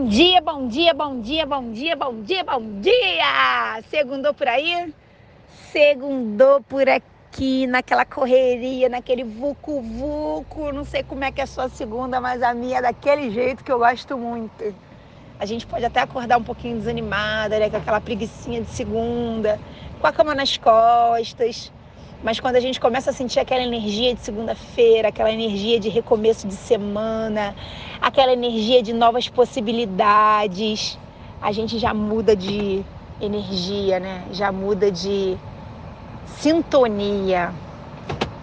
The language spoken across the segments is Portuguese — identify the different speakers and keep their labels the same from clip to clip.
Speaker 1: Bom dia, bom dia, bom dia, bom dia, bom dia, bom dia! Segundou por aí? Segundou por aqui, naquela correria, naquele vucu-vucu. Não sei como é que é a sua segunda, mas a minha é daquele jeito que eu gosto muito. A gente pode até acordar um pouquinho desanimada, né? Com aquela preguiçinha de segunda, com a cama nas costas. Mas quando a gente começa a sentir aquela energia de segunda-feira, aquela energia de recomeço de semana, aquela energia de novas possibilidades, a gente já muda de energia, né? Já muda de sintonia.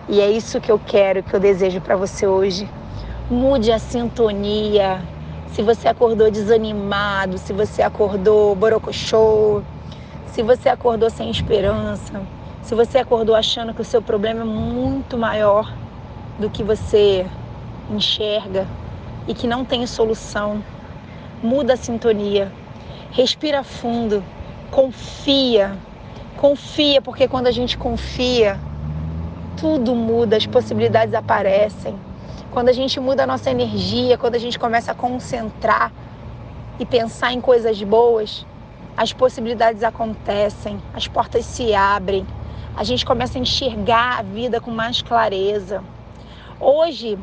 Speaker 1: E é isso que eu quero, que eu desejo para você hoje. Mude a sintonia. Se você acordou desanimado, se você acordou borocochô, se você acordou sem esperança, se você acordou achando que o seu problema é muito maior do que você enxerga e que não tem solução, muda a sintonia, respira fundo, confia, confia, porque quando a gente confia, tudo muda, as possibilidades aparecem. Quando a gente muda a nossa energia, quando a gente começa a concentrar e pensar em coisas boas, as possibilidades acontecem, as portas se abrem, a gente começa a enxergar a vida com mais clareza. Hoje,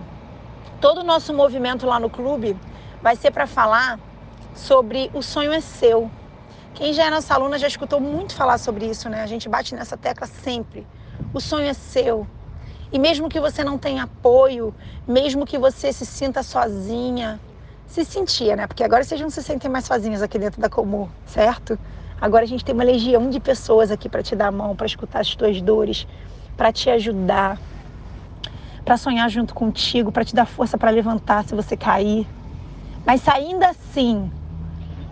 Speaker 1: todo o nosso movimento lá no clube vai ser para falar sobre o sonho é seu. Quem já é nossa aluna já escutou muito falar sobre isso, né? A gente bate nessa tecla sempre. O sonho é seu. E mesmo que você não tenha apoio, mesmo que você se sinta sozinha, se sentia, né? Porque agora vocês não se sentem mais sozinhos aqui dentro da Comum, certo? Agora a gente tem uma legião de pessoas aqui para te dar a mão, para escutar as tuas dores, para te ajudar, para sonhar junto contigo, para te dar força para levantar se você cair. Mas se ainda assim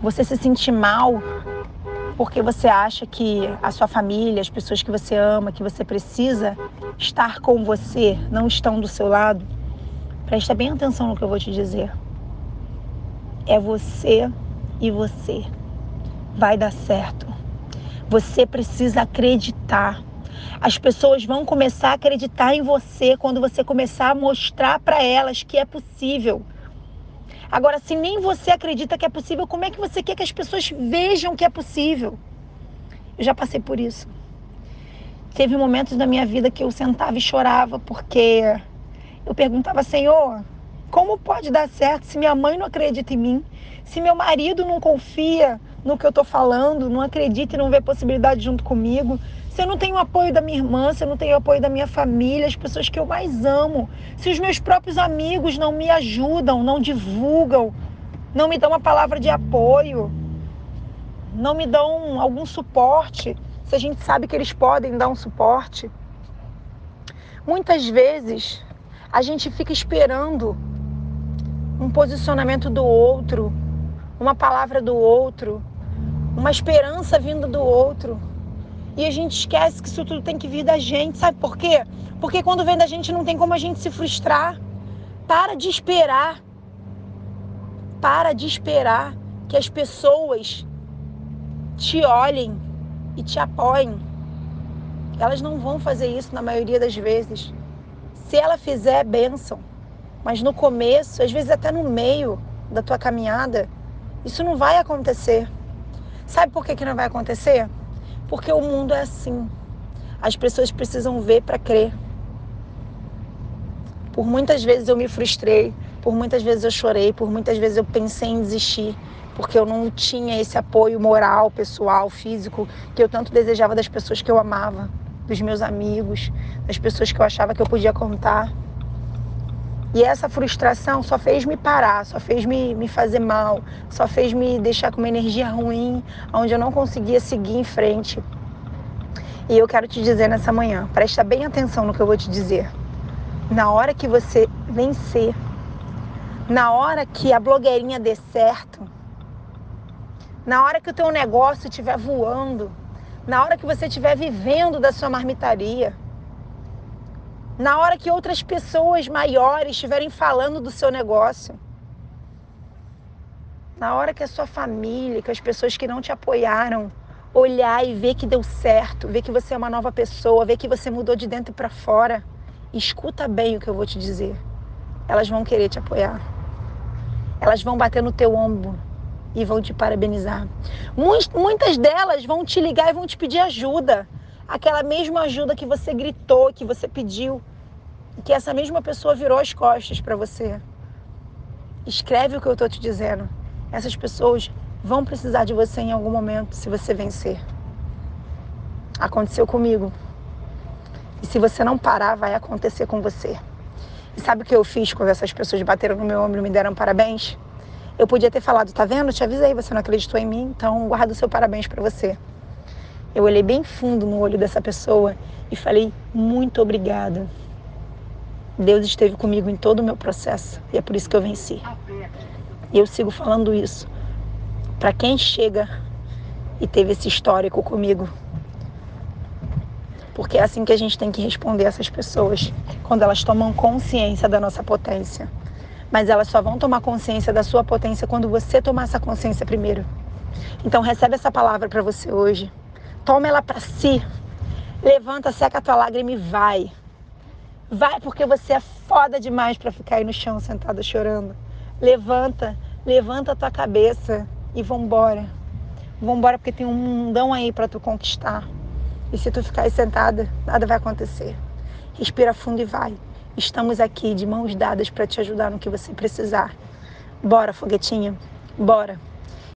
Speaker 1: você se sentir mal porque você acha que a sua família, as pessoas que você ama, que você precisa estar com você, não estão do seu lado, presta bem atenção no que eu vou te dizer. É você e você vai dar certo. Você precisa acreditar. As pessoas vão começar a acreditar em você quando você começar a mostrar para elas que é possível. Agora, se nem você acredita que é possível, como é que você quer que as pessoas vejam que é possível? Eu já passei por isso. Teve momentos da minha vida que eu sentava e chorava porque eu perguntava, Senhor, como pode dar certo se minha mãe não acredita em mim? Se meu marido não confia no que eu estou falando, não acredita e não vê possibilidade junto comigo, se eu não tenho o apoio da minha irmã, se eu não tenho o apoio da minha família, as pessoas que eu mais amo, se os meus próprios amigos não me ajudam, não divulgam, não me dão uma palavra de apoio, não me dão algum suporte, se a gente sabe que eles podem dar um suporte. Muitas vezes a gente fica esperando um posicionamento do outro, uma palavra do outro, uma esperança vindo do outro. E a gente esquece que isso tudo tem que vir da gente. Sabe por quê? Porque quando vem da gente não tem como a gente se frustrar. Para de esperar. Para de esperar que as pessoas te olhem e te apoiem. Elas não vão fazer isso na maioria das vezes. Se ela fizer, é bênção. Mas no começo, às vezes até no meio da tua caminhada, isso não vai acontecer. Sabe por que, que não vai acontecer? Porque o mundo é assim. As pessoas precisam ver para crer. Por muitas vezes eu me frustrei, por muitas vezes eu chorei, por muitas vezes eu pensei em desistir, porque eu não tinha esse apoio moral, pessoal, físico que eu tanto desejava das pessoas que eu amava, dos meus amigos, das pessoas que eu achava que eu podia contar. E essa frustração só fez me parar, só fez me, me fazer mal, só fez me deixar com uma energia ruim, onde eu não conseguia seguir em frente. E eu quero te dizer nessa manhã, presta bem atenção no que eu vou te dizer. Na hora que você vencer, na hora que a blogueirinha dê certo, na hora que o teu negócio estiver voando, na hora que você estiver vivendo da sua marmitaria, na hora que outras pessoas maiores estiverem falando do seu negócio. Na hora que a sua família, que as pessoas que não te apoiaram, olhar e ver que deu certo, ver que você é uma nova pessoa, ver que você mudou de dentro para fora, escuta bem o que eu vou te dizer. Elas vão querer te apoiar. Elas vão bater no teu ombro e vão te parabenizar. Muitas delas vão te ligar e vão te pedir ajuda. Aquela mesma ajuda que você gritou, que você pediu, que essa mesma pessoa virou as costas para você. Escreve o que eu estou te dizendo. Essas pessoas vão precisar de você em algum momento se você vencer. Aconteceu comigo. E se você não parar, vai acontecer com você. E sabe o que eu fiz quando essas pessoas bateram no meu ombro e me deram parabéns? Eu podia ter falado, tá vendo? Te avisei, você não acreditou em mim, então guarda o seu parabéns para você. Eu olhei bem fundo no olho dessa pessoa e falei, muito obrigada. Deus esteve comigo em todo o meu processo e é por isso que eu venci. E eu sigo falando isso para quem chega e teve esse histórico comigo. Porque é assim que a gente tem que responder essas pessoas, quando elas tomam consciência da nossa potência mas elas só vão tomar consciência da sua potência quando você tomar essa consciência primeiro. Então recebe essa palavra para você hoje. Toma ela para si. Levanta, seca a tua lágrima e vai. Vai porque você é foda demais para ficar aí no chão sentada chorando. Levanta, levanta a tua cabeça e vambora. Vambora porque tem um mundão aí para tu conquistar. E se tu ficar aí sentada, nada vai acontecer. Respira fundo e vai. Estamos aqui de mãos dadas para te ajudar no que você precisar. Bora, foguetinho. Bora.